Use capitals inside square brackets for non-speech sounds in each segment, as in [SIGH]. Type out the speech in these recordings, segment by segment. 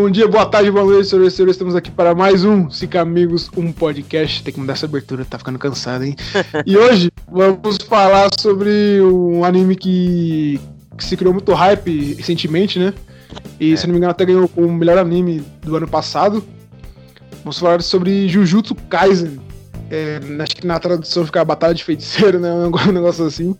Bom dia, boa tarde, boa noite, senhores e senhores. Estamos aqui para mais um Cinco Amigos, um podcast. Tem que mudar essa abertura, tá ficando cansado, hein? [LAUGHS] e hoje vamos falar sobre um anime que, que se criou muito hype recentemente, né? E, é. se não me engano, até ganhou o melhor anime do ano passado. Vamos falar sobre Jujutsu Kaisen. É, acho que na tradução fica Batalha de Feiticeiro, né? [LAUGHS] Um negócio assim.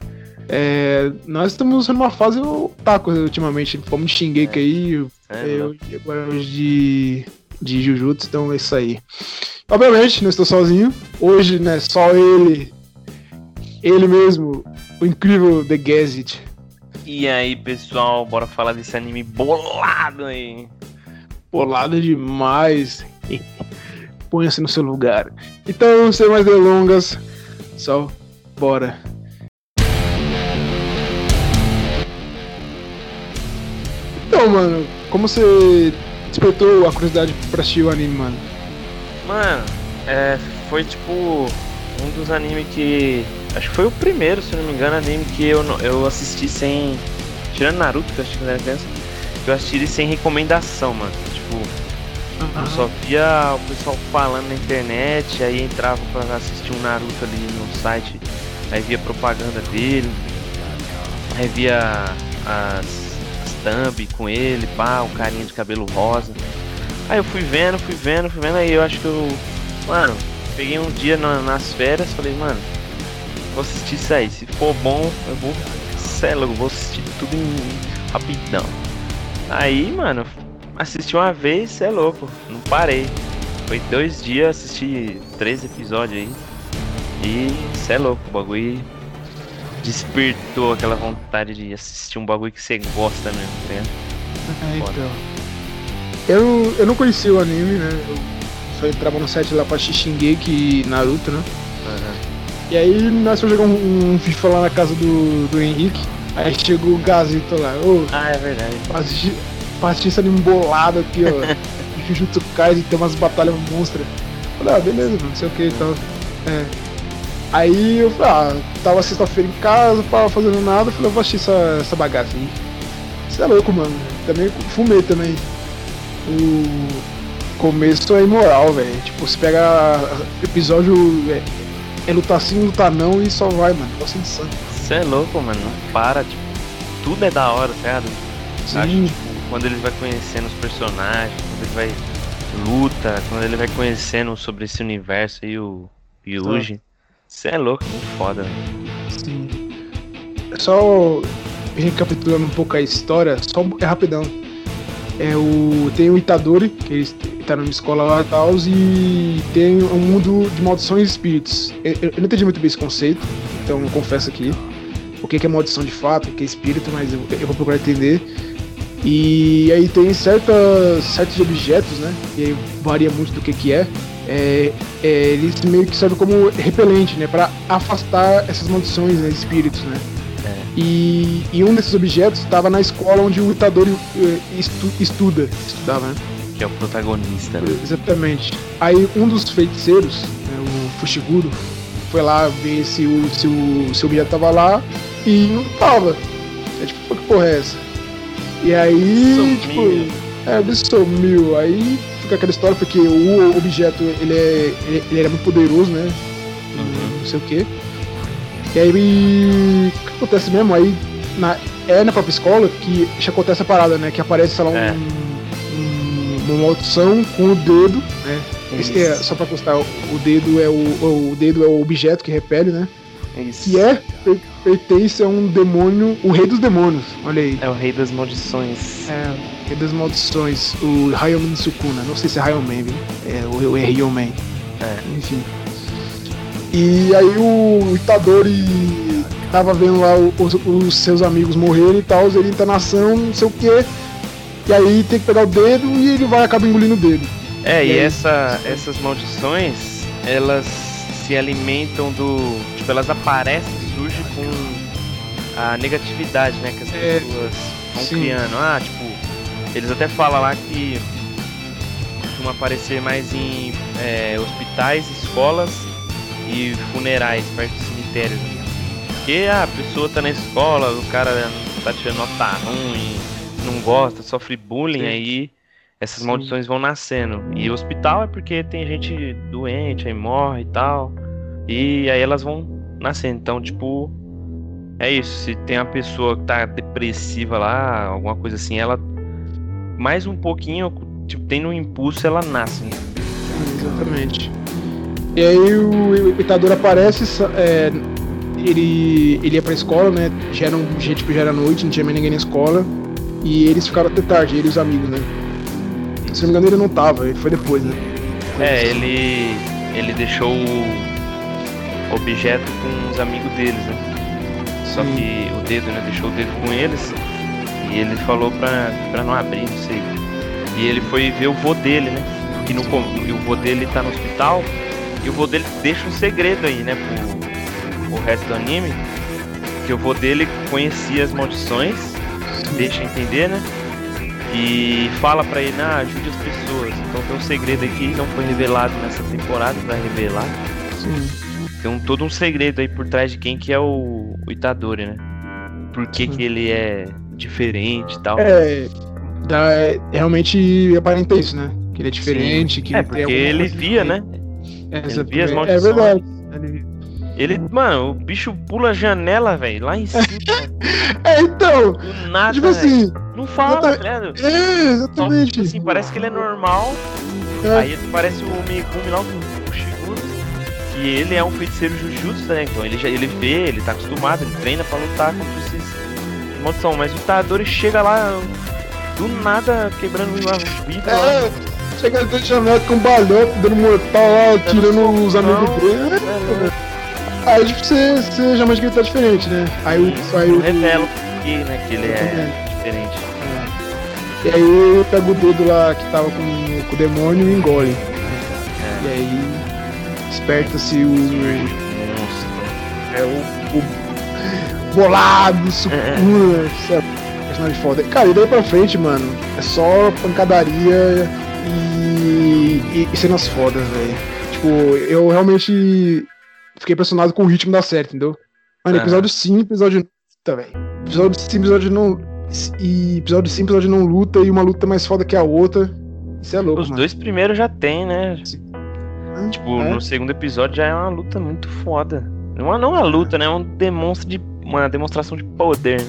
É, nós estamos numa fase otaku ultimamente. Fomos Shingeki é. aí, é, eu, agora de, de Jujutsu, então é isso aí. Obviamente, não estou sozinho. Hoje, né, só ele, ele mesmo, o incrível The Gazet. E aí, pessoal, bora falar desse anime bolado aí. Bolado demais. Ponha-se no seu lugar. Então, sem mais delongas, só bora. Então, mano, como você despertou a curiosidade pra assistir o anime, mano? Mano, é, foi tipo um dos animes que. Acho que foi o primeiro, se não me engano, anime que eu, eu assisti sem. Tirando Naruto, que eu acho que era criança, que eu assisti sem recomendação, mano. Tipo, uhum. eu só via o pessoal falando na internet, aí entrava pra assistir um Naruto ali no site, aí via propaganda dele, aí via as thumb com ele, pá, um carinha de cabelo rosa. Aí eu fui vendo, fui vendo, fui vendo, aí eu acho que eu. Mano, peguei um dia na, nas férias, falei, mano, vou assistir isso aí. Se for bom, eu vou. Céu, vou assistir tudo em rapidão. Aí, mano, assisti uma vez, cê é louco, não parei. Foi dois dias, assisti três episódios aí. E cê é louco, o bagulho despertou aquela vontade de assistir um bagulho que você gosta mesmo, né? É, então. Eu, eu não conhecia o anime, né? Eu só entrava no site lá pra Shingeki e Naruto, né? Uhum. E aí nós fomos jogar um, um, FIFA lá na casa do, do Henrique. Aí chegou o Gazito lá. Ô, ah, é verdade. Pra assistir esse anime bolado aqui, ó. [LAUGHS] Jujutsu Kaisen tem umas batalhas monstras. Falei, ah, beleza, não sei o que e tal. É. Aí eu falei, ah, tava sexta-feira em casa, tava fazendo nada, falei, eu vou assistir essa, essa bagaça aí. Você é louco, mano. Também fumei também. O começo é imoral, velho. Tipo, você pega episódio. É, é lutar sim, lutar não e só vai, mano. Negócio insano. Você é louco, mano. Não para, tipo, tudo é da hora, tá ligado? Sim. Acho, tipo, quando ele vai conhecendo os personagens, quando ele vai luta, quando ele vai conhecendo sobre esse universo aí, o Yuji. Você é louco, muito foda, velho. Sim. Só recapitulando um pouco a história, só é rapidão. É o, tem o Itadori, que ele tá numa escola lá e tal, e tem um mundo de maldições e espíritos. Eu, eu, não entendi muito bem esse conceito, então eu confesso aqui. O que é maldição de fato, o que é espírito, mas eu, eu vou procurar entender. E aí tem certas, certos objetos, né? E aí varia muito do que, que é é, é, eles meio que servem como repelente, né? Para afastar essas maldições, né, espíritos, né? É. E, e, um desses objetos estava na escola onde o Itadori eh, estu, estuda, estudava, né? Que é o protagonista. Né? Exatamente. Aí um dos feiticeiros, né, o Fushiguro, foi lá ver se o, se o, se o objeto tava lá e não tava. É tipo, que porra é essa? E aí, sumiu. tipo, é, ele sumiu. Aí fica aquela história porque o objeto ele, é, ele, ele era muito poderoso, né? Uhum. Não sei o que. E aí o que acontece mesmo? Aí na, é na própria escola que já acontece a parada, né? Que aparece, sei lá, um, é. um, uma maldição com o dedo, né? Esse, é, só pra constar, o dedo é o, o dedo é o objeto que repele, né? Isso. Que é pertence a um demônio, o rei dos demônios, olha aí. É o rei das maldições. É, rei das maldições, o Hayomin Sukuna, não sei se é Hayomen, viu? É, o, o é Ryomen. É. Enfim. E aí o Itadori tava vendo lá os, os seus amigos morrerem e tal, ele entra na ação, não sei o que. E aí tem que pegar o dedo e ele vai acabar engolindo o dedo. É, e, e aí, essa, essas maldições, elas se alimentam do. Tipo, elas aparecem, surgem com a negatividade, né? Que as é, pessoas vão sim. criando. Ah, tipo, eles até falam lá que costuma aparecer mais em é, hospitais, escolas e funerais, perto de cemitérios. Porque ah, a pessoa tá na escola, o cara tá tirando nota ruim, não gosta, sofre bullying, Sim. aí essas Sim. maldições vão nascendo. E o hospital é porque tem gente doente, aí morre e tal. E aí elas vão nascendo. Então, tipo, é isso. Se tem uma pessoa que tá depressiva lá, alguma coisa assim, ela mais um pouquinho, tipo, tem no impulso, ela nasce. Né? Exatamente. E aí o Itador aparece, é, ele, ele ia pra escola, né? Já era, um, já, tipo, já era noite, não tinha mais ninguém na escola. E eles ficaram até tarde, ele e os amigos, né? Se não me engano, ele não tava, ele foi depois, né? É, ele. ele deixou o objeto com os amigos deles, né? Só Sim. que o dedo, né? Deixou o dedo com eles. E ele falou pra, pra não abrir, não sei. E ele foi ver o vô dele, né? Que no, o vô dele tá no hospital. E o vô dele deixa um segredo aí, né? Pro, pro resto do anime. Que o vô dele conhecia as maldições. Deixa entender, né? E fala pra ele, ah, ajude as pessoas. Então tem um segredo aqui que não foi revelado nessa temporada, vai revelar. Sim. Tem um, todo um segredo aí por trás de quem que é o, o Itadori, né? Por que, que ele é diferente e tal. É, dá, é, realmente aparenta isso, né? Que ele é diferente, Sim. que é, porque ele via, né? É, ele via as é maldições. É verdade. Ele... ele, mano, o bicho pula a janela, velho, lá em cima. [LAUGHS] é, então. Do nada, tipo assim. Não fala, tá ligado? É, exatamente. Só, tipo assim, parece que ele é normal. É. Aí parece o Megumi lá, o Shiguro. Que ele é um feiticeiro Jujutsu, né? Então ele, já, ele vê, ele tá acostumado, ele treina pra lutar contra esses maldição. Mas o Itadori chega lá do nada quebrando uma vida. É, chega dentro de janela com um balhote, dando mortal lá, tirando os amigos dele. É, é. Aí tipo, você, você já imagina que ele tá diferente, né? Aí, Isso, aí o. Revela que, né, que ele é diferente. É. E aí pega o dedo lá que tava com, com o demônio e engole. É. E aí desperta-se o. Monstro. É o bolado, sucura, sabe? Personagem foda. Cara, e daí pra frente, mano, é só pancadaria e, e, e cenas fodas, velho. Tipo, eu realmente fiquei impressionado com o ritmo da série, entendeu? Mano, episódio sim, episódio. Tá, velho. Episódio sim, episódio não e episódio sim, episódio não luta e uma luta mais foda que a outra. Isso é louco. Os mano. dois primeiros já tem, né? tipo, é. no segundo episódio já é uma luta muito foda. Não, não é uma luta, né? É um demonstra de, uma demonstração de poder.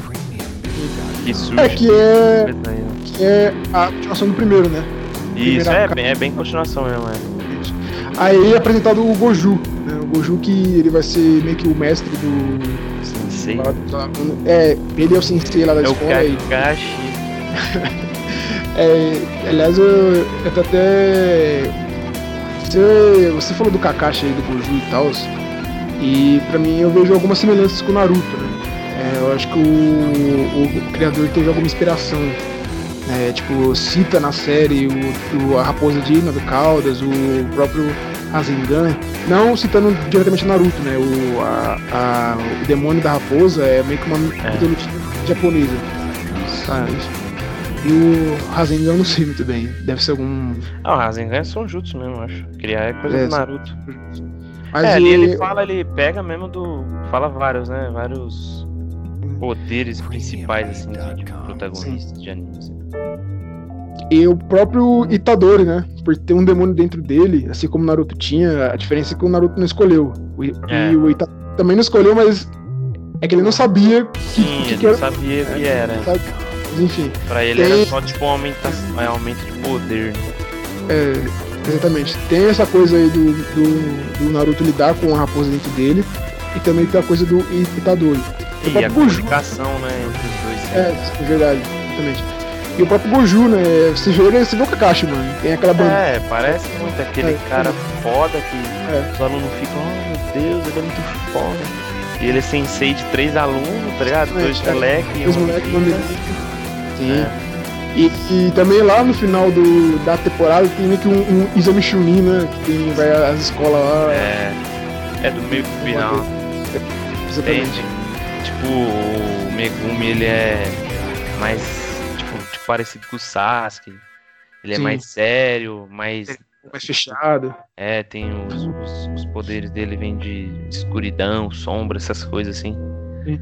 Que surge. É que é. Que é a continuação do primeiro, né? Isso, é bem, é bem continuação mesmo, é. Aí é apresentado o Goju, né? O Goju que ele vai ser meio que o mestre do sensei. É, ele é o sensei lá da é escola. É o Kakashi. é, aliás, eu, eu tô até. Você, você falou do Kakashi aí, do Goju e tal. E pra mim eu vejo algumas semelhanças com o Naruto, né? É, eu acho que o, o, criador teve alguma inspiração. É, tipo, cita na série o, o a raposa de do Caldas, o próprio Rasengan, não citando diretamente Naruto, né? O, a, a, o demônio da raposa é meio que uma é. mitologia japonesa. Sabe? E o Rasengan eu não sei muito bem. Deve ser algum. Ah, o Rasengan é Sonjutsu mesmo, acho. Criar é coisa é, do Naruto. Mas é, ali ele fala, ele pega mesmo do. Fala vários, né? Vários poderes principais, assim, de protagonistas de anime. Assim. E o próprio Itadori, né? Por ter um demônio dentro dele, assim como o Naruto tinha, a diferença é que o Naruto não escolheu. É. E o Itadori também não escolheu, mas é que ele não sabia que, Sim, que, que era. não sabia o que era. Mas, enfim. Pra ele tem... era só tipo um aumento, um aumento de poder. É, exatamente. Tem essa coisa aí do, do, do, Naruto lidar com a raposa dentro dele. E também tem a coisa do Itadori. E a comunicação, né, entre os dois. É, é verdade, exatamente. E o próprio Goju, né? Você vê, você vê o Kakashi, mano. Tem aquela banda. É, parece muito aquele é, cara é. foda que é. os alunos ficam, oh meu Deus, ele é muito foda. E ele é sensei de três alunos, tá ligado? É, dois é, moleques e um moleque, Sim. É. E, e, também lá no final do, da temporada tem meio que um, um exame Chunin, né? Que tem, vai às escolas lá. É. É do meio pro final. Entende? Tipo, o Megumi ele é mais parecido com o Sasuke. Ele é Sim. é mais sério, mais. É, mais fechado. É, tem os, os, os, poderes dele vêm de escuridão, sombra, essas coisas assim. Sim.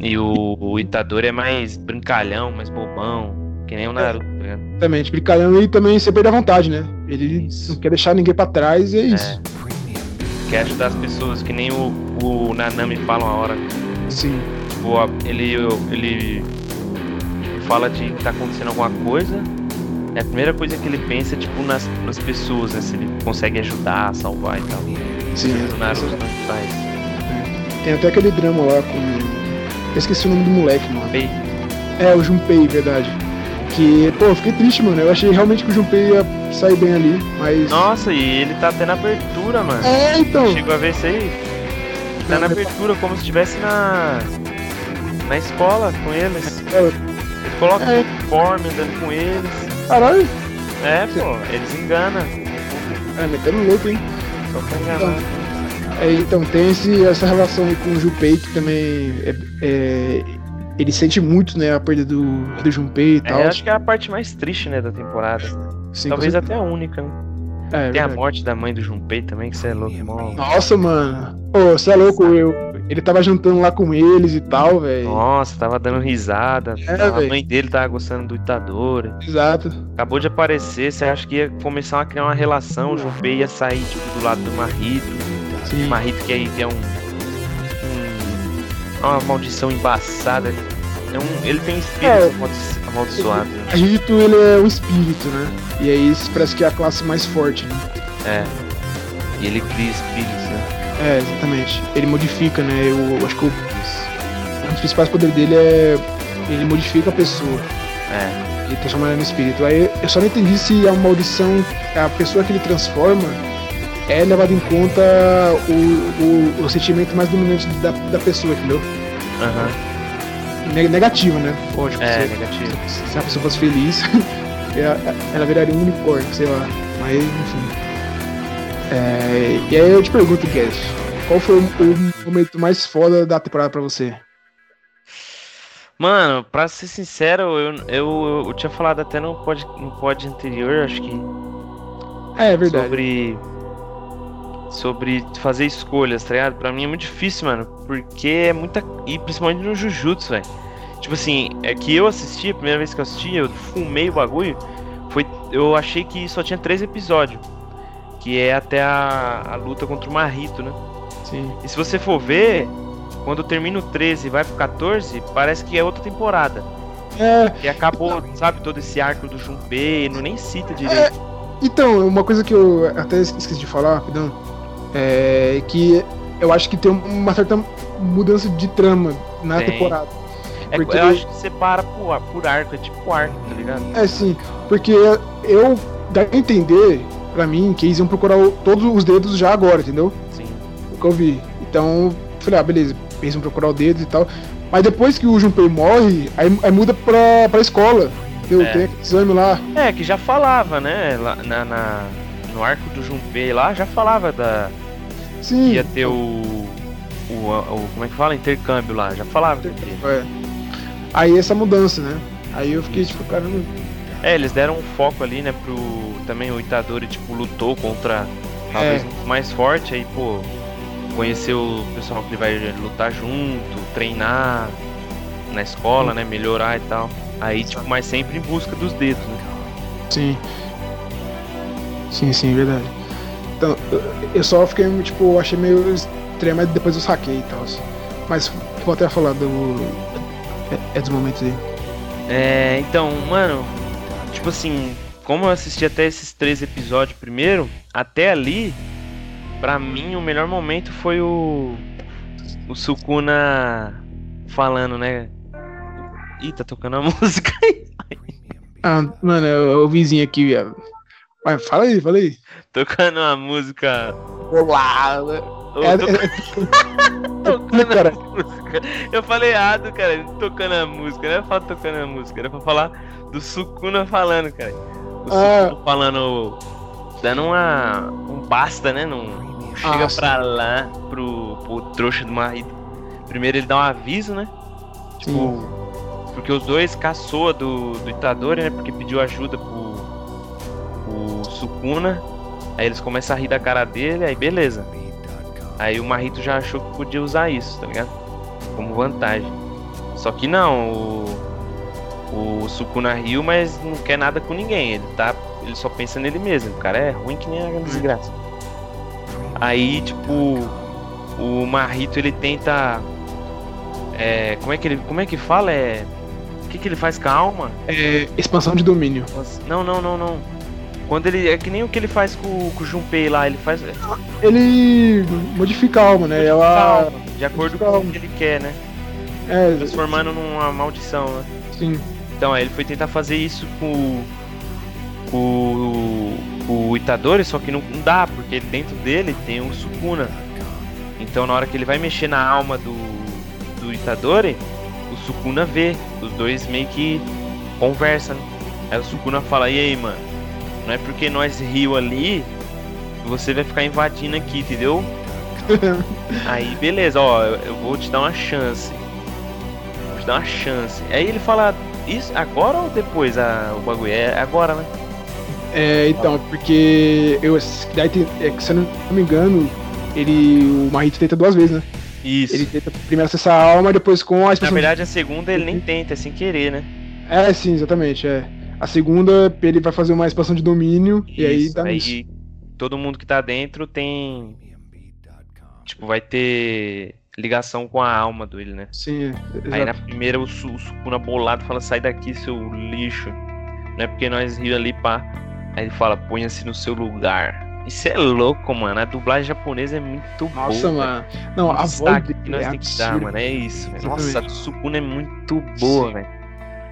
E o, o Itadori é mais brincalhão, mais bobão, que nem o Naruto, tá ligado? Exatamente, brincalhão e também você perde a vontade, né? Ele não quer deixar ninguém pra trás e é isso. Quer ajudar as pessoas, que nem o, o Nanami fala uma hora. Sim. Tipo, a- ele, ele fala de que tá acontecendo alguma coisa. É a primeira coisa que ele pensa é tipo nas, nas pessoas, né? Se ele consegue ajudar, salvar e tal. Sim. O Naruto não faz. Tem até aquele drama lá com. Eu esqueci o nome do moleque, mano. Bem, É, o Junpei, verdade. Que, pô, eu fiquei triste, mano. Eu achei realmente que o Junpei ia sair bem ali, mas. Nossa, e ele tá tendo abertura, mano. É, então. Chegou a ver isso aí? Tá na abertura, como se estivesse na. na escola com eles. É, Ele coloca É. uniforme andando com eles. caralho. É, pô, eles enganam. É, metendo louco, hein? Só pra enganar. É, então, tem esse, essa relação aí com o Junpei que também. É, é, ele sente muito, né, a perda do, do Junpei e É, tal. eu acho que é a parte mais triste, né, da temporada. Sim, Talvez até a única, né? Certeza. É, Tem a morte da mãe do Junpei também, que você é louco, mó. Nossa, mano. Pô, você é louco, eu. Ele tava jantando lá com eles e tal, velho. Nossa, tava dando risada. É, a véi. mãe dele tava gostando do Itadori. Exato. Acabou de aparecer, você acha que ia começar a criar uma relação, o Junpei ia sair tipo, do lado do Marrito. Sim. O Marrito que aí é um, um- uma maldição embaçada. É um, ele tem espírito É. amaldi- amaldiçoado. A Rito, ele é um espírito, né? E aí isso parece que é a classe mais forte, né? É. E ele cria espíritos, né? É, exatamente. Ele modifica, né? Eu, eu acho que o, um dos principais poderes dele é. Ele modifica a pessoa. É. Ele transforma ela no espírito. Aí eu só não entendi se a maldição, a pessoa que ele transforma, é levado em conta o, o, o sentimento mais dominante da, da pessoa, entendeu? Aham. Ne- Negativo, né? Lógico. É, se, negativo. se a pessoa fosse feliz, [LAUGHS] ela viraria um unicórnio, sei lá. Mas, enfim. É, e aí eu te pergunto, Guedes, qual foi o, o momento mais foda da temporada pra você? Mano, pra ser sincero, eu, eu, eu tinha falado até no pod, no pod anterior, acho que. É, é verdade. Sobre. Sobre fazer escolhas, tá ligado? Pra mim é muito difícil, mano. Porque é muita. E principalmente no Jujutsu, velho. Tipo assim, é que eu assisti, a primeira vez que eu assisti, eu fumei o bagulho. Foi. Eu achei que só tinha três episódios. Que é até a, a luta contra o Marrito, né? Sim. E se você for ver, quando termina o 13 e vai pro 14, parece que é outra temporada. É, E acabou, sabe, todo esse arco do Junpei, não nem cita direito. então, uma coisa que eu até esqueci de falar, rapidão, é que eu acho que tem uma certa mudança de trama na Tem. temporada. É, porque- Eu acho que separa por, por arco, é tipo arco, tá ligado? É sim, porque eu dá a entender, pra mim, que eles iam procurar o- todos os dedos já agora, entendeu? Sim. O que eu vi. Então, falei, ah, beleza, eles vão procurar o dedo e tal. Mas depois que o Junpei morre, aí, aí muda pra, pra escola. Entendeu? É. Tem exame lá. É, que já falava, né? Lá na, na- no arco do Junpei lá, já falava da. Sim. Ia ter o. O, o- Como é que fala? Intercâmbio lá, já falava. É. Aí essa mudança, né? Aí eu fiquei tipo, caramba. É, eles deram um foco ali, né, pro. Também o Itadori, tipo, lutou contra. Talvez É. mais forte, aí, pô. Conhecer o pessoal que ele vai lutar junto, treinar na escola, né? Melhorar e tal. Aí, tipo, mas sempre em busca dos dedos, né? Sim. Sim, sim, verdade. Então, eu- só fiquei, tipo, achei meio estranho, mas depois eu saquei e tal. Mas vou até falar do. É, é dos momentos aí. É, então, mano, tipo assim, como eu assisti até esses três episódios primeiro, até ali, pra mim o melhor momento foi o. O Sukuna falando, né? Ih, tá tocando a [LAUGHS] música aí. Ah, mano, é o vizinho aqui, viado. Vai, fala aí, fala aí. Tocando a música. Olá! Ô, É, to- é, [LAUGHS] tocando cara. a música. Eu falei errado, cara. Tocando a música. Não era pra falar tocando a música, era pra falar do Sukuna falando, cara. O Ah. Sukuna falando. Dando uma. Um basta, né? Não, não chega Ah, sim. pra lá pro, pro trouxa do marido. Primeiro ele dá um aviso, né? Tipo. Porque os dois caçoa do, do Itadori, né? Porque pediu ajuda pro Sukuna. Aí eles começam a rir da cara dele, aí beleza. Aí o Marrito já achou que podia usar isso, tá ligado? Como vantagem. Só que não, o, o Sukuna Ryu, mas não quer nada com ninguém. Ele tá. Ele só pensa nele mesmo. O cara é ruim que nem a desgraça. Aí, tipo, o Marrito ele tenta. É, como é que ele. Como é que fala? É. O que, que ele faz com a alma? É, expansão de domínio. Não, não, não, não. Quando ele. É que nem o que ele faz com, com o Junpei lá, ele faz. Ele modifica a alma, né? Modifica Ela. a alma, de acordo com o que ele quer, né? É, Transformando numa maldição, né? sim. Então, aí ele foi tentar fazer isso com, com, com o Itadori, só que não, não dá, porque dentro dele tem o Sukuna. Então, na hora que ele vai mexer na alma do, do Itadori, o Sukuna vê. Os dois meio que conversam. né? Aí o Sukuna fala: E aí, mano? Não é porque nós riu ali você vai ficar invadindo aqui, entendeu? [LAUGHS] Aí, beleza, ó, eu vou te dar uma chance. Vou te dar uma chance. Aí ele fala, isso agora ou depois a, o bagulho? É agora, né? É, então, porque eu, daí tem- é se eu não me engano, ele, o Mahito tenta duas vezes, né? Isso. Ele tenta primeiro acessar a alma e depois com a Na verdade, a segunda ele nem tenta, é sem querer, né? É, sim, exatamente, é. A segunda, ele vai fazer uma expansão de domínio e aí Isso, dá nisso. aí todo mundo que tá dentro tem. Tipo, vai ter ligação com a alma dele, né? Sim, é, Aí na exato. primeira o, Su- o Sukuna bolado fala, sai daqui, seu lixo. Não é porque nós rimos ali, pá. Aí ele fala, ponha-se no seu lugar. Isso é louco, mano. A dublagem japonesa é muito boa. Nossa, velho. mano. Não, a voz que nós é temos que dar, mano. É isso. velho. Nossa, a Sukuna é muito boa, Sim.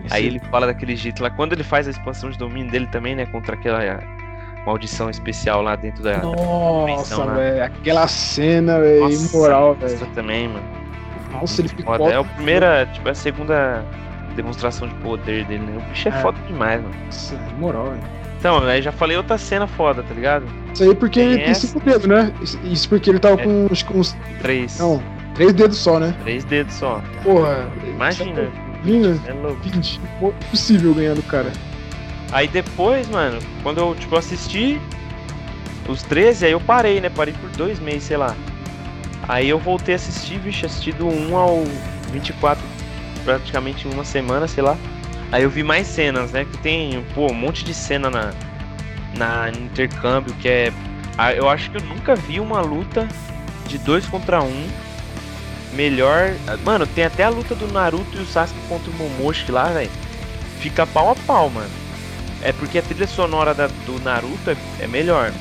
Velho. Aí ele fala daquele jeito lá. Quando ele faz a expansão de domínio dele também, né? Contra aquela maldição especial lá dentro da. Nossa, velho. Aquela cena, velho, imoral, velho. também, mano. Nossa, ele ficou. É a primeira, tipo, é a segunda demonstração de poder dele, né? O bicho é, É. foda demais, mano. Nossa, imoral, velho. Então, aí já falei outra cena foda, tá ligado? Isso aí porque Tem ele tem cinco dedos, né? Isso- Isso porque ele tava É. com, acho que uns. Três. Não, três dedos só, né? Três dedos só. Porra. Imagina. Vinha. É louco. 20. Pô, Impossível ganhar do cara. Aí depois, mano, quando eu, tipo, assisti os 13, aí eu parei, né? Parei por dois meses, sei lá. Aí eu voltei a assistir, bicho, assisti do 1 ao 24, praticamente uma semana, sei lá. Aí eu vi mais cenas, né? Que tem, pô, um monte de cena na, na no intercâmbio, que é. ah, Eu acho que eu nunca vi uma luta de dois contra um melhor. Mano, tem até a luta do Naruto e o Sasuke contra o Momoshi lá, velho. Fica pau a pau, mano. É porque a trilha sonora da- do Naruto é, é melhor.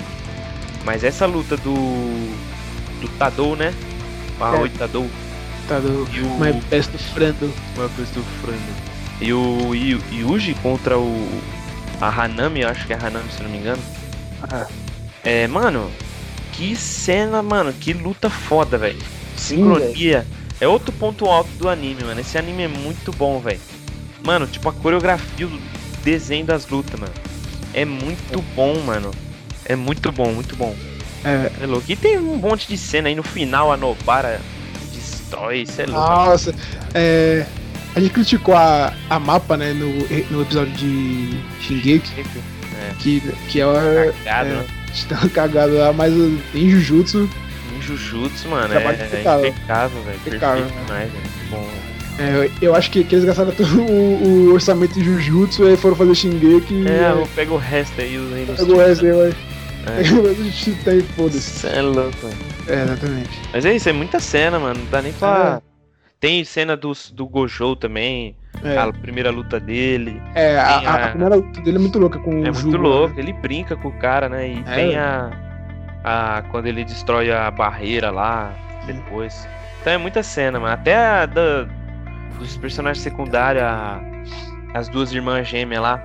Mas essa luta do. do Tadou, né? O Aoi Tadou do. e o. My best friend. Uma coisa do frango. E o Yu- Yuji contra o. A Hanami, eu acho que é a Hanami, se não me engano. Ah, É, mano, que cena, mano, que luta foda, velho. Sincronia. É outro ponto alto do anime, mano. Esse anime é muito bom, velho. Mano, tipo a coreografia, o desenho das lutas, mano. É muito bom, mano. É muito bom, muito bom. é. É louco. E tem um monte de cena aí no final, a Nobara destrói, isso é louco. Nossa, é. A gente criticou a, a mapa, né, no, no episódio de Shingeki, É, que, que é uma. cagado, é. né? Está [LAUGHS] cagado lá, mas em Jujutsu, Jujutsu, mano, Trabalho é, impecável. é impecável, velho. Impecável, Perfeito demais, velho. Bom. é, eu acho que, que eles gastaram todo o, o orçamento em Jujutsu e aí foram fazer Shingeki É, eu pego o resto aí, os ainda. pegou essa aí, vai. É. Pegou esse tá aí, foda-se. É louco, velho. É, exatamente. Mas é isso, é muita cena, mano. Não dá nem pra. Tem cena do, do Gojo também, É, a primeira luta dele. é a, a- a- primeira luta dele é muito louca com É o muito Juba, louco, né? ele brinca com o cara, né? E É. tem a, a. Quando ele destrói a barreira lá, depois. Então é muita cena, mano. Até a da, dos personagens secundários, a- as duas irmãs gêmeas lá.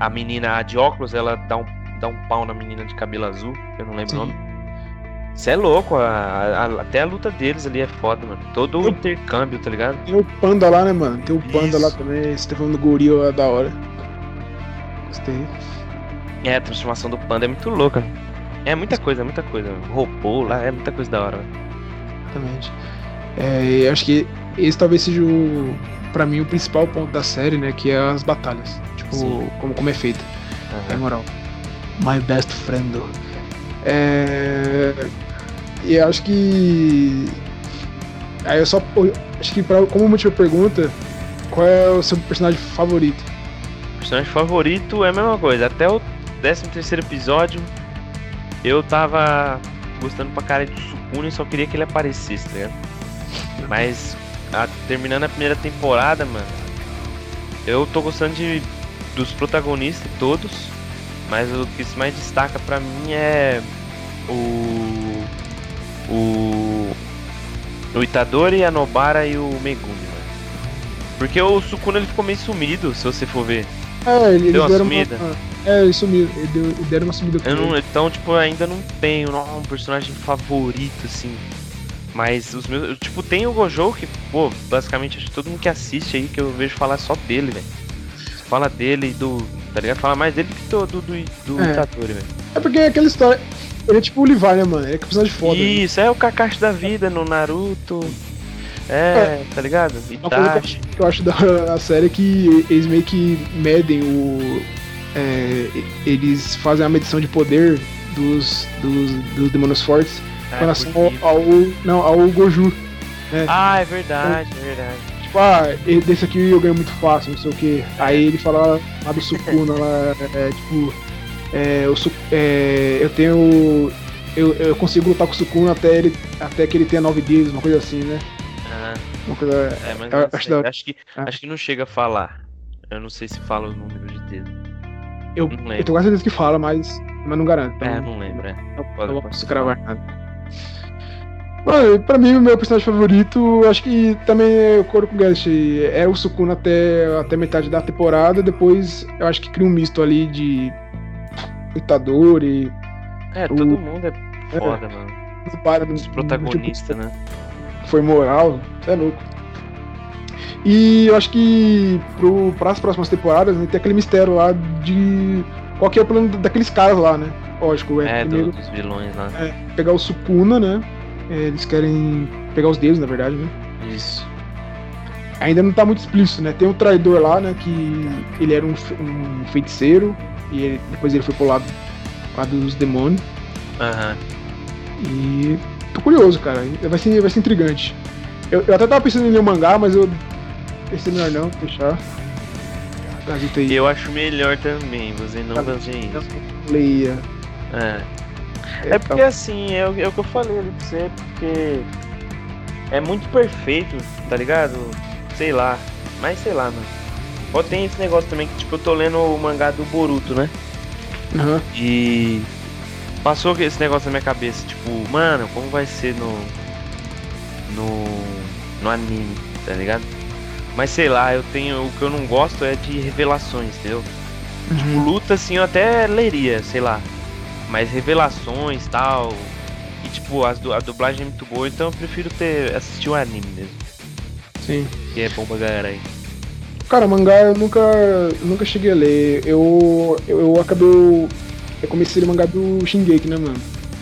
A menina a de óculos, ela dá um, dá um pau na menina de cabelo azul, que eu não lembro Sim. o nome. Isso é louco, a- a- até a luta deles ali é foda, mano. Todo o intercâmbio, tá ligado? Tem o Panda lá, né, mano? Tem o Panda Isso. lá também. Você tá falando do gorila lá da hora. Gostei. É, a transformação do panda é muito louca. É muita coisa, é muita coisa. O robô lá, é muita coisa da hora. velho. Exatamente. É, eu acho que esse talvez seja o, pra mim o principal ponto da série, né? Que é as batalhas. Tipo, Sim. como, como é feita. É Aham. moral. My best friend. É. E acho que. Aí eu só. eu Acho que pra, como última pergunta, qual é o seu personagem favorito? Personagem favorito é a mesma coisa. Até o 13 terceiro episódio eu tava gostando pra cara do Sukuna e só queria que ele aparecesse, tá ligado? Mas a- terminando a primeira temporada, mano, eu tô gostando de, dos protagonistas todos, mas o que se mais destaca pra mim é o. O. O Itadori, a Nobara e o Megumi, mano. Porque o Sukuna ele ficou meio sumido, se você for ver. É, ele, Deu uma sumida? uma. É, eles sumiram. Ele deu, ele deram uma sumida com Eu não, ele. então, tipo, ainda não tenho não, um personagem favorito, assim. Mas os meus. eu, Tipo, tem o Gojo, que, pô, basicamente acho que todo mundo que assiste aí que eu vejo falar só dele, velho. Fala dele e do. Tá ligado? Fala mais dele que do, do, do, do É. Velho. É porque é aquela história. Ele é tipo o Levi, né, mano? Ele é que personagem foda. né? Isso, é o Kakashi da vida no Naruto. É, tá ligado? Uma coisa Itachi. que eu acho da a série é que eles meio que medem o. é, eles fazem a medição de poder dos, dos, dos demônios fortes Ah, com relação ao, ao. Não, ao Goju. Ah, é verdade, é verdade. Tipo, ah, desse aqui eu ganho muito fácil, não sei o que. Aí ele fala lá do Sukuna, lá, é, tipo, é, Su- é, eu tenho. Eu, eu consigo lutar com o Sukuna até, ele, até que ele tenha nove dedos, uma coisa assim, né? Ah, Uma coisa. é, mas Eu acho da- acho, que, Ah. acho que não chega a falar. Eu não sei se fala o número de dedos. Eu, Não lembro. eu tenho quase certeza que fala, mas, mas não garanto. Então, É, não lembro, é. Não, Pode- não posso cravar nada. Mano, pra mim, o meu personagem favorito, acho que também é o Koro Kugashi. É o Sukuna até, até metade da temporada. Depois, eu acho que cria um misto ali de Itadori, É, O- todo mundo é foda, mano. para Os protagonistas, né? foi moral, você é louco. E eu acho que pro, pras próximas temporadas né, tem aquele mistério lá de qual que é o plano daqueles caras lá, né? Lógico, é, É, do- primeiro dos vilões lá. pegar o Sukuna, né? É, Eles querem pegar os dedos, na verdade, né? Isso. Ainda não tá muito explícito, né? Tem um traidor lá, né? Que ele era um, um feiticeiro e ele- depois ele foi pro lado, lado dos demônios. Aham. E tô curioso, cara. Vai ser, vai ser intrigante. Eu, eu até tava pensando em ler o mangá, mas eu pensei melhor não. Gazeta aí. Eu acho melhor também, você não Tá. fazer isso. Leia. É. É, É porque assim, é o, é o que eu falei ali pra você, porque é muito perfeito, tá ligado? Sei lá. Mas sei lá, mano. Pode ter esse negócio também que tipo, eu tô lendo o mangá do Boruto, né? Aham. E passou esse negócio na minha cabeça, tipo, mano, como vai ser no. no. No anime, tá ligado? Mas sei lá, eu tenho. O que eu não gosto é de revelações, entendeu? Uhum. Luta assim eu até leria, sei lá. Mas revelações tal. E tipo, as du- a dublagem é muito boa, então eu prefiro ter assistir o anime mesmo. Sim. Que é bom pra galera aí. Cara, mangá eu nunca, nunca cheguei a ler. Eu, eu, eu acabei. Eu comecei a ler mangá do Shingeki, né, mano?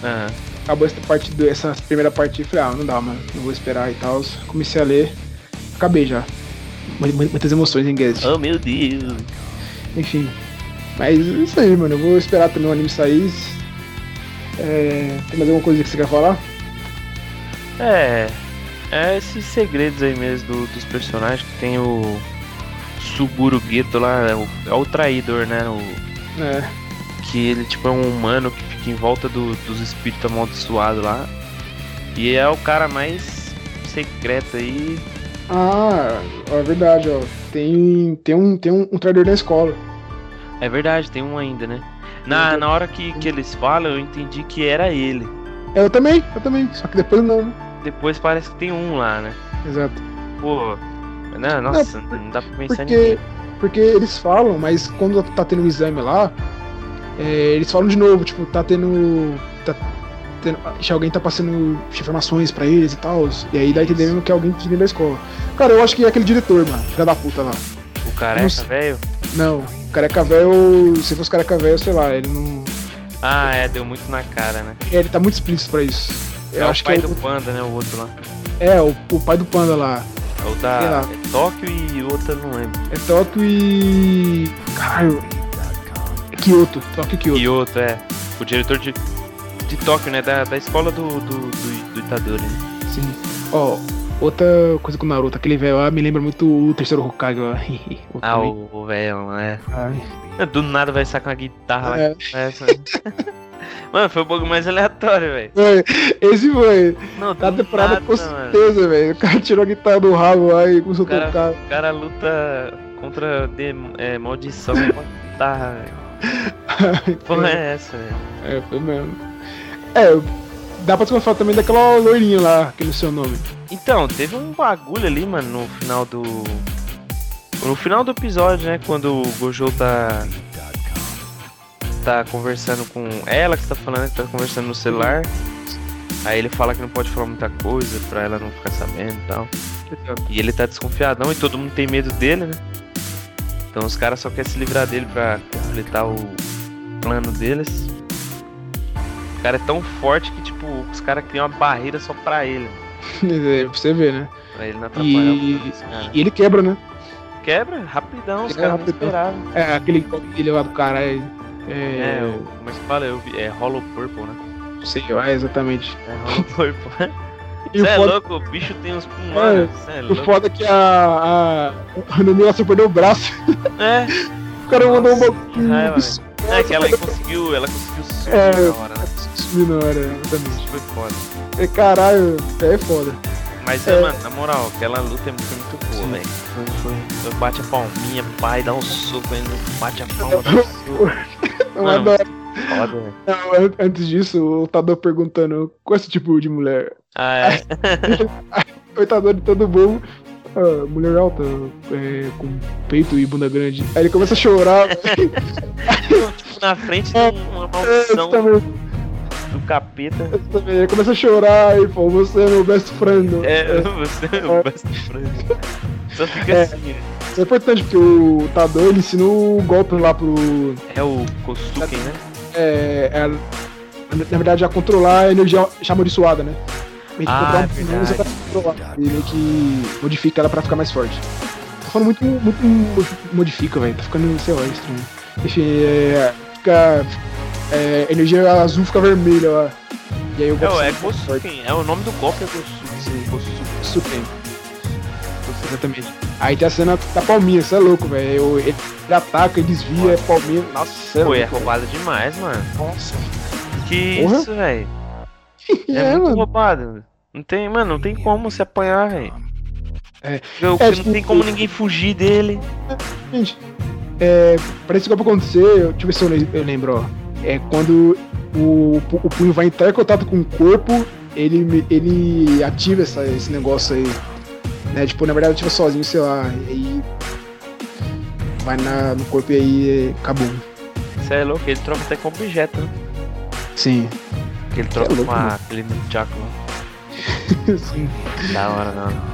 Aham. Acabou essa parte, do, essa primeira parte e falei, ah, não dá, mano. Não vou esperar e tal. Comecei a ler. Acabei já. Mu- mu- Muitas emoções em Guest. Oh meu Deus. Enfim. Mas é isso aí, mano. Eu vou esperar também o anime sair. É, tem mais alguma coisa que você quer falar? É. É esses segredos aí mesmo do- dos personagens que tem o. Suburo Gueto lá, é o, é o traidor, né? O, É. que ele tipo é um humano que fica em volta do- dos espíritos amaldiçoados lá. E é o cara mais secreto aí. Ah, é verdade, ó. Tem, tem, um, tem um, um traidor na escola. É verdade, tem um ainda, né? Na, na hora que, que eles falam, eu entendi que era ele. Eu também, eu também. Só que depois não, né? Depois parece que tem um lá, né? Exato. Pô. Não, nossa, não, dá pra pensar Porque, ninguém. porque eles falam, mas quando tá tendo um exame lá, é, eles falam de novo, tipo, tá tendo. Tá tendo se alguém tá passando informações pra eles e tal. E aí dá entender mesmo que é alguém de dentro da escola. Cara, eu acho que é aquele diretor, mano. Filha da puta lá. O careca, velho. Não, careca velho, se fosse careca velho, sei lá, ele não. Ah, é, deu muito na cara, né? Ele tá muito explícito pra isso. Eu é acho o pai que é do o, panda, né? O outro lá. é, o, o pai do panda lá. É o da é Tóquio e o outro eu não lembro. É Tóquio e. Caralho. É Kyoto. Tóquio e Kyoto. Outro, é. O diretor de, de Tóquio, né? Da, da escola do, do, do, do Itadori. né? Sim. Ó, outra coisa com o Naruto, aquele velho lá me lembra muito o terceiro Hokage lá. [LAUGHS] ah, o velho, é. Ai. Do nada vai sacar uma guitarra É. lá. [LAUGHS] Essa. Mano, foi o pouco mais aleatório, velho. Esse foi. Não, Na do temporada nada, com certeza, velho. O cara tirou a guitarra do rabo lá e começou O cara- a tocar. O cara luta contra de, é, maldição com a guitarra, velho. [LAUGHS] Porra é essa, velho? É, foi mesmo. É, dá pra desconfiar também daquela loirinha lá, sei o nome. Então, teve um bagulho ali, mano, no final do. No final do episódio, né? Quando o Gojo tá. Tá conversando com ela que você tá falando, que tá conversando no celular. Aí ele fala que não pode falar muita coisa pra ela não ficar sabendo e tal. E ele tá desconfiadão e todo mundo tem medo dele, né? Então os caras só querem se livrar dele pra completar o plano deles. O cara é tão forte que, tipo, os caras criam uma barreira só pra ele. [LAUGHS] É, pra você ver, né? Pra ele não atrapalhar o E, plano desse cara. e ele quebra, né? Quebra, rapidão, os Quebra caras não esperavam. É, aquele dele lá do cara é. É, É, o, como é que fala? É Hollow Purple, né? sei lá, exatamente. É Hollow Purple. [LAUGHS] Você o é foda, louco, o bicho tem uns pulmões. Você é o louco. foda é que a. A, a Numi ela só perdeu o braço. É, [LAUGHS] O cara mandou um Nossa, bagulho. que raiva, isso- é que ela conseguiu, ela conseguiu subir É. na hora, né? Sumir na hora, exatamente. Foi foda. É, caralho, é foda. Mas, é, É. mano, na moral, aquela luta é muito, muito boa, velho. Foi, foi, bate a palminha, pai, dá um soco ainda, bate a [LAUGHS] palma, dá um soco. Não, Mano, adoro. Foda. Não, an- antes disso, o Tador perguntando qual é esse tipo de mulher? Ah, é. [LAUGHS] O Tador de todo bom. ah, mulher alta, é, com peito e bunda grande. Aí ele começa a chorar. [LAUGHS] na frente de uma É, maldição do capeta. também. Ele começa a chorar e falou, você é meu best friend. É, você é o best friend. [LAUGHS] Só fica É. assim, né? Isso é importante, porque o Tador ele ensina o golpe lá pro. É o Kosuken, né? É, é, na verdade, a controlar a energia amaldiçoada, né? Que Ah, é um vai controlar. E meio que modifica ela pra ficar mais forte. Tá falando muito, muito mo- modifica, velho. Tá ficando, sei lá, estranho. Enfim, é, fica. É, energia azul fica vermelha lá. E aí o É, golpe o- é forte. Kosuken. É o nome do golpe é. Kosuken. Supremo. Exatamente. Aí tem a cena da palminha, você é louco, velho. Ele ataca, ele desvia, é palminha. Nossa, cê Pô, é louco, roubado demais, mano. Nossa. Que Porra. isso, velho? [LAUGHS] É, É, muito mano. roubado. Não tem, mano, não tem como se apanhar, velho. É. Eu- É, não tipo, tem como ninguém fugir dele. Gente, é, pra esse golpe acontecer, deixa eu ver se eu, le- eu lembro, ó. É quando o, o punho vai entrar em contato com o corpo, ele, ele ativa essa- esse negócio aí. Né? Tipo, na verdade ativa sozinho, sei lá. E aí vai na- no corpo e aí é, acabou. Você é louco, ele troca até com objeto, né? Sim. Que ele troca é louco, com a, aquele Nunchaku lá. Sim. [LAUGHS] Da hora, não.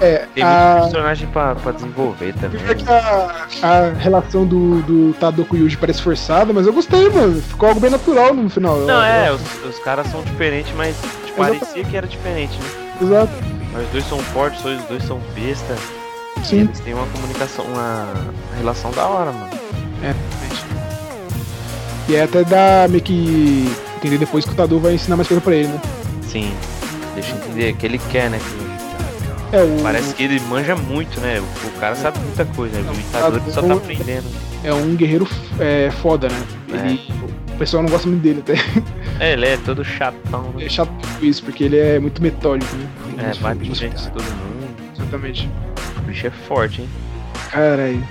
É, Tem muito a, personagem pra, pra desenvolver também. é que a, a relação do, do Tadou com o Yuji parece forçada, mas eu gostei, mano. Ficou algo bem natural no final. Não, Eu- é, eu- os, os caras são diferentes, mas tipo, parecia que era diferente, né? Exato. Mas os dois são fortes, os dois são besta. E Sim. eles têm uma comunicação, uma relação da hora, mano. E é até dá meio que entender depois que o Tadou vai ensinar mais coisa pra ele, né? Sim. Deixa eu entender que ele quer, né? que- É, o, Parece que ele manja muito, né? O, o cara sabe muita coisa, né? O Itadori só tá aprendendo. é um guerreiro é, foda, né? Ele, O pessoal não gosta muito dele até. É, ele é todo chatão, né? É chato isso, porque ele é muito metódico, né? É, bate frente de todo mundo. Exatamente. O bicho é forte, hein? Caralho.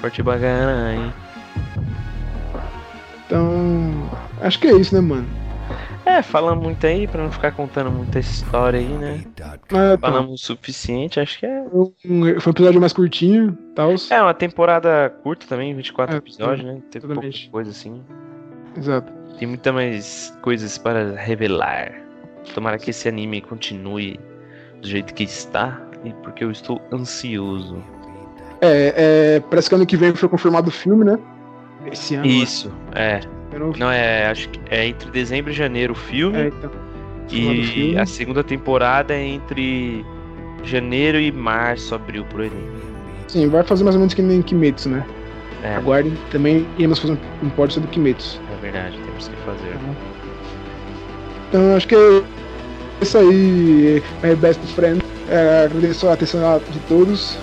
Forte bagana, hein? Então. Acho que é isso, né, mano? É, falamos muito aí, pra não ficar contando muita história aí, né? Ah, tá. Falamos o suficiente, acho que é. Foi um, foi um episódio mais curtinho tal. É, uma temporada curta também, 24 É, episódios, né? Teve pouca coisa assim. Exato. Tem muita mais coisas para revelar. Tomara que esse anime continue do jeito que está, e porque eu estou ansioso. É, é, parece que ano que vem foi confirmado o filme, né? Esse ano. Isso, é. Não... Não é, acho que é entre dezembro e janeiro o filme. É, então. E filme. a segunda temporada é entre janeiro e março, abril, por aí. Sim, vai fazer mais ou menos que nem Kimetsu, né? É, Aguardem. Também iremos fazer um, pod sobre Kimetsu. é verdade, temos que fazer. Então acho que isso aí, my best friend. É, agradeço a atenção de todos.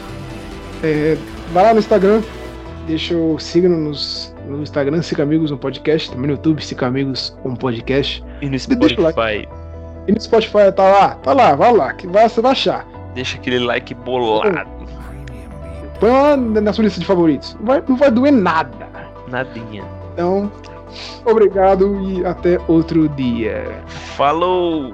É, vai lá no Instagram, deixa o signo nos, no Instagram, Siga Amigos um podcast, também no YouTube, Siga Amigos um podcast. E no Spotify. E no Spotify tá lá, tá lá, vai lá, que vai, você vai achar. Deixa aquele like bolado. Põe lá na sua lista de favoritos. Não vai, não vai doer nada. Nadinha. Então, obrigado e até outro dia. Falou!